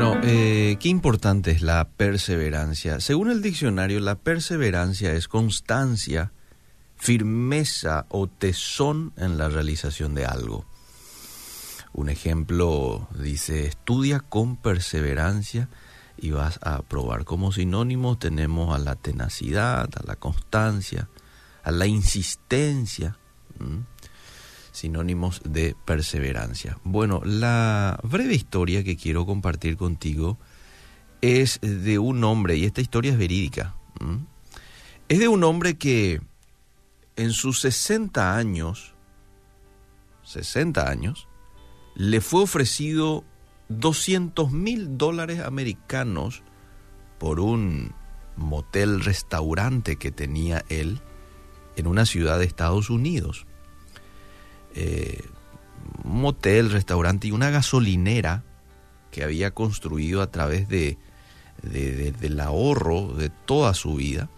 Bueno, eh, qué importante es la perseverancia. Según el diccionario, la perseverancia es constancia, firmeza o tesón en la realización de algo. Un ejemplo dice, estudia con perseverancia y vas a probar. Como sinónimos tenemos a la tenacidad, a la constancia, a la insistencia sinónimos de perseverancia. Bueno, la breve historia que quiero compartir contigo es de un hombre, y esta historia es verídica. Es de un hombre que en sus 60 años, 60 años, le fue ofrecido 200 mil dólares americanos por un motel restaurante que tenía él en una ciudad de Estados Unidos eh, motel, restaurante y una gasolinera que había construido a través de, del ahorro de toda su vida.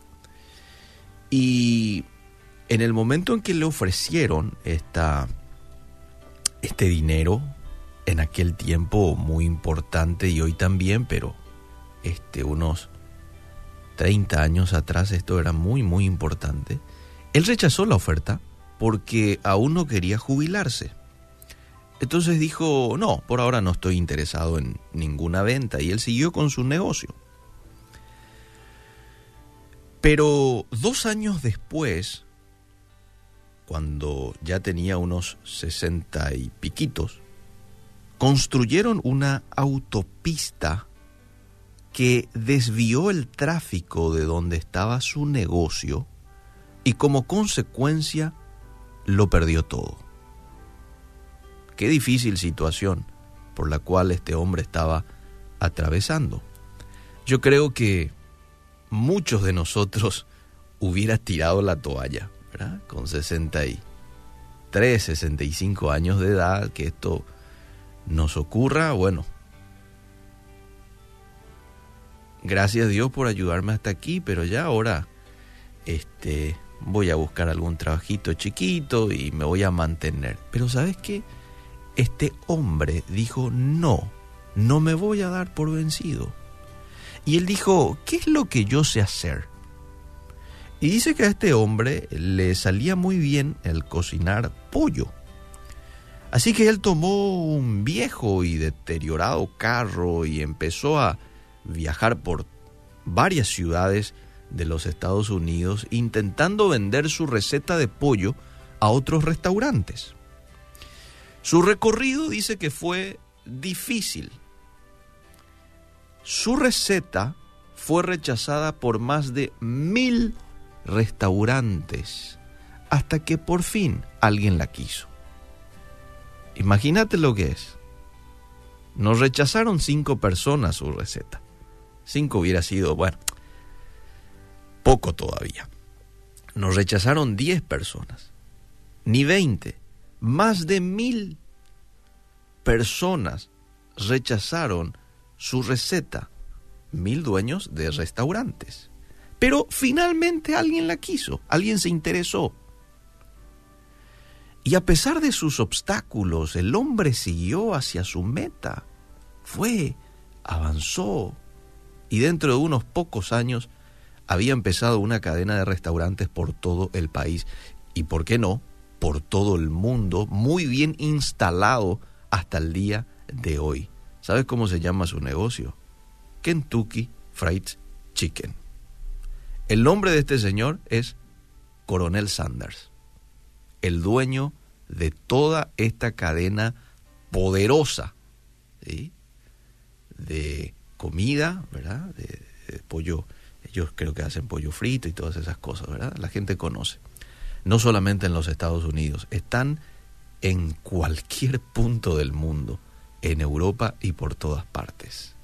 Y en el momento en que le ofrecieron esta, este dinero, en aquel tiempo muy importante y hoy también, pero este, unos 30 años atrás esto era muy, muy importante, él rechazó la oferta porque aún no quería jubilarse. Entonces dijo, no, por ahora no estoy interesado en ninguna venta y él siguió con su negocio. Pero dos años después, cuando ya tenía unos sesenta y piquitos, construyeron una autopista que desvió el tráfico de donde estaba su negocio y como consecuencia lo perdió todo. Qué difícil situación por la cual este hombre estaba atravesando. Yo creo que muchos de nosotros hubiera tirado la toalla, ¿verdad? Con 63, 65 años de edad, que esto nos ocurra, bueno. Gracias Dios por ayudarme hasta aquí, pero ya ahora este voy a buscar algún trabajito chiquito y me voy a mantener. Pero ¿sabes qué? Este hombre dijo, no, no me voy a dar por vencido. Y él dijo, ¿qué es lo que yo sé hacer? Y dice que a este hombre le salía muy bien el cocinar pollo. Así que él tomó un viejo y deteriorado carro y empezó a viajar por varias ciudades de los Estados Unidos intentando vender su receta de pollo a otros restaurantes. Su recorrido dice que fue difícil. Su receta fue rechazada por más de mil restaurantes hasta que por fin alguien la quiso. Imagínate lo que es. Nos rechazaron cinco personas su receta. Cinco hubiera sido, bueno, poco todavía. Nos rechazaron 10 personas, ni 20, más de mil personas rechazaron su receta, mil dueños de restaurantes. Pero finalmente alguien la quiso, alguien se interesó. Y a pesar de sus obstáculos, el hombre siguió hacia su meta, fue, avanzó, y dentro de unos pocos años había empezado una cadena de restaurantes por todo el país y, ¿por qué no?, por todo el mundo, muy bien instalado hasta el día de hoy. ¿Sabes cómo se llama su negocio? Kentucky Fried Chicken. El nombre de este señor es Coronel Sanders, el dueño de toda esta cadena poderosa de comida, ¿verdad? De, pollo ellos creo que hacen pollo frito y todas esas cosas, ¿verdad? La gente conoce. No solamente en los Estados Unidos, están en cualquier punto del mundo, en Europa y por todas partes.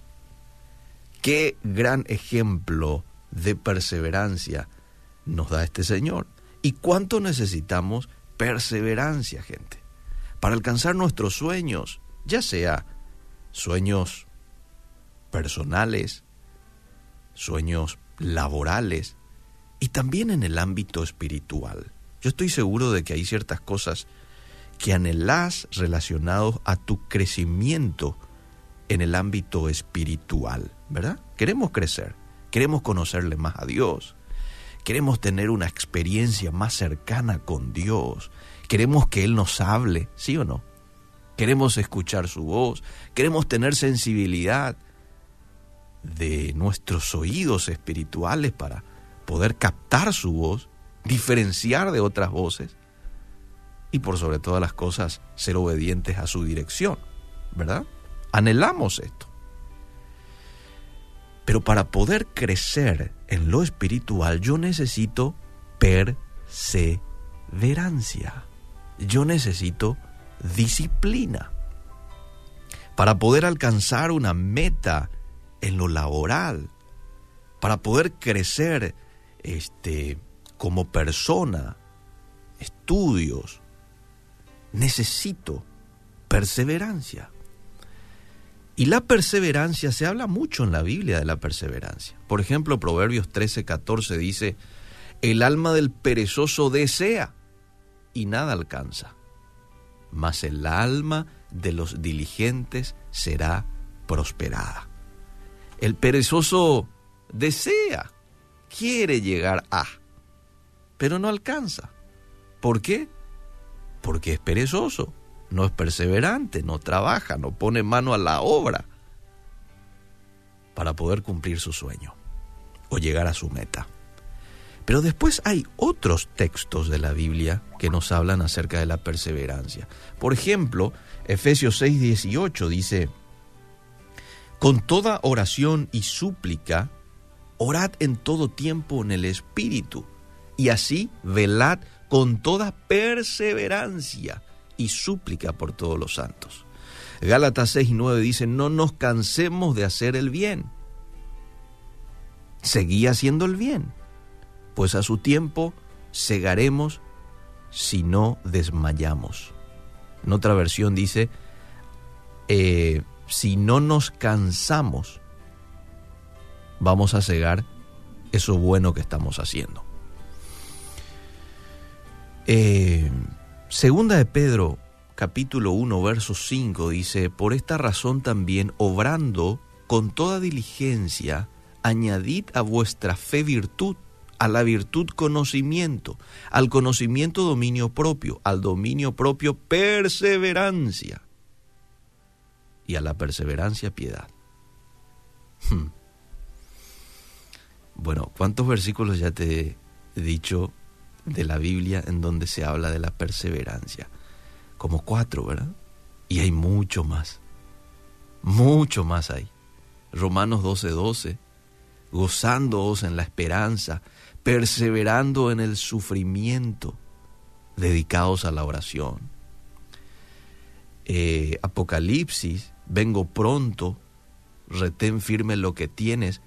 Qué gran ejemplo de perseverancia nos da este Señor. ¿Y cuánto necesitamos perseverancia, gente? Para alcanzar nuestros sueños, ya sea sueños personales, sueños laborales y también en el ámbito espiritual. Yo estoy seguro de que hay ciertas cosas que anhelás relacionados a tu crecimiento en el ámbito espiritual, ¿verdad? Queremos crecer, queremos conocerle más a Dios, queremos tener una experiencia más cercana con Dios, queremos que Él nos hable, ¿sí o no? Queremos escuchar su voz, queremos tener sensibilidad de nuestros oídos espirituales para poder captar su voz, diferenciar de otras voces y por sobre todas las cosas ser obedientes a su dirección, ¿verdad? Anhelamos esto. Pero para poder crecer en lo espiritual yo necesito perseverancia. Yo necesito disciplina. Para poder alcanzar una meta en lo laboral, para poder crecer este, como persona, estudios, necesito perseverancia. Y la perseverancia, se habla mucho en la Biblia de la perseverancia. Por ejemplo, Proverbios 13, 14 dice, el alma del perezoso desea y nada alcanza, mas el alma de los diligentes será prosperada. El perezoso desea, quiere llegar a, pero no alcanza. ¿Por qué? Porque es perezoso, no es perseverante, no trabaja, no pone mano a la obra para poder cumplir su sueño o llegar a su meta. Pero después hay otros textos de la Biblia que nos hablan acerca de la perseverancia. Por ejemplo, Efesios 6:18 dice, con toda oración y súplica, orad en todo tiempo en el Espíritu, y así velad con toda perseverancia y súplica por todos los santos. Gálatas 6 y 9 dice, no nos cansemos de hacer el bien. Seguí haciendo el bien, pues a su tiempo segaremos si no desmayamos. En otra versión dice, eh, si no nos cansamos, vamos a cegar eso bueno que estamos haciendo. Eh, segunda de Pedro, capítulo 1, verso 5, dice, por esta razón también, obrando con toda diligencia, añadid a vuestra fe virtud, a la virtud conocimiento, al conocimiento dominio propio, al dominio propio perseverancia y a la perseverancia piedad. Hmm. Bueno, ¿cuántos versículos ya te he dicho de la Biblia en donde se habla de la perseverancia? Como cuatro, ¿verdad? Y hay mucho más. Mucho más hay. Romanos 12:12, 12, gozándoos en la esperanza, perseverando en el sufrimiento, dedicados a la oración. Eh, Apocalipsis vengo pronto, retén firme lo que tienes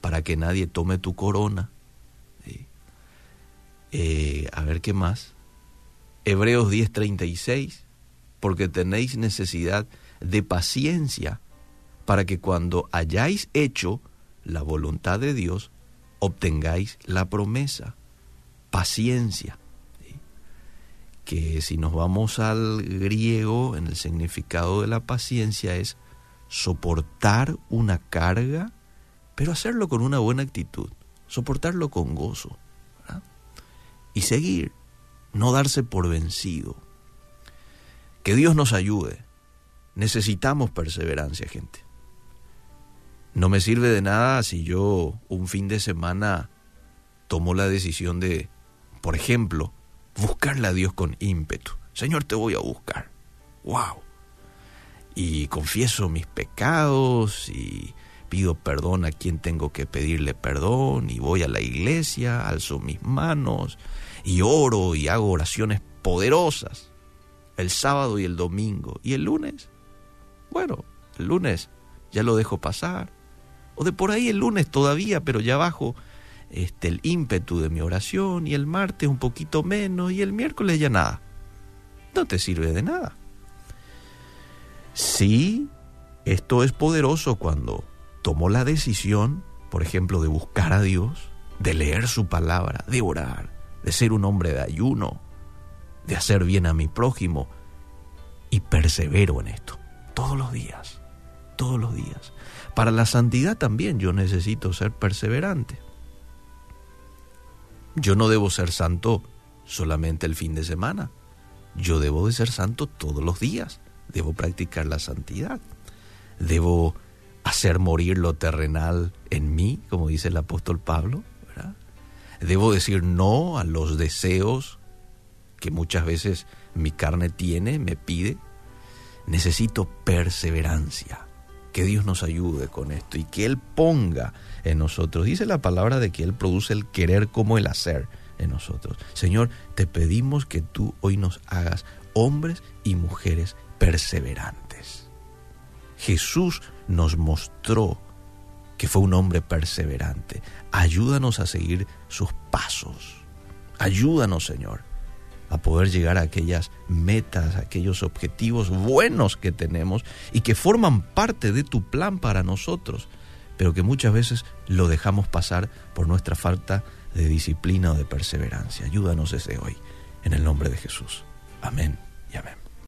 para que nadie tome tu corona. Eh, a ver qué más. Hebreos 10:36, porque tenéis necesidad de paciencia para que cuando hayáis hecho la voluntad de Dios, obtengáis la promesa. Paciencia que si nos vamos al griego, en el significado de la paciencia es soportar una carga, pero hacerlo con una buena actitud, soportarlo con gozo, y seguir, no darse por vencido. Que Dios nos ayude. Necesitamos perseverancia, gente. No me sirve de nada si yo un fin de semana tomo la decisión de, por ejemplo, buscarle a Dios con ímpetu. Señor, te voy a buscar. ¡Wow! Y confieso mis pecados y pido perdón a quien tengo que pedirle perdón y voy a la iglesia, alzo mis manos y oro y hago oraciones poderosas el sábado y el domingo. ¿Y el lunes? Bueno, el lunes ya lo dejo pasar. O de por ahí el lunes todavía, pero ya bajo este, el ímpetu de mi oración y el martes un poquito menos y el miércoles ya nada. No te sirve de nada. Sí, esto es poderoso cuando tomo la decisión, por ejemplo, de buscar a Dios, de leer su palabra, de orar, de ser un hombre de ayuno, de hacer bien a mi prójimo y persevero en esto todos los días todos los días. Para la santidad también yo necesito ser perseverante. Yo no debo ser santo solamente el fin de semana. Yo debo de ser santo todos los días. Debo practicar la santidad. Debo hacer morir lo terrenal en mí, como dice el apóstol Pablo. Debo decir no a los deseos que muchas veces mi carne tiene, me pide. Necesito perseverancia. Que Dios nos ayude con esto y que Él ponga en nosotros. Dice la palabra de que Él produce el querer como el hacer en nosotros. Señor, te pedimos que tú hoy nos hagas hombres y mujeres perseverantes. Jesús nos mostró que fue un hombre perseverante. Ayúdanos a seguir sus pasos. Ayúdanos, Señor, a poder llegar a aquellas metas, a aquellos objetivos buenos que tenemos y que forman parte de tu plan para nosotros, pero que muchas veces lo dejamos pasar por nuestra falta de disciplina o de perseverancia. Ayúdanos desde hoy, en el nombre de Jesús. Amén y amén.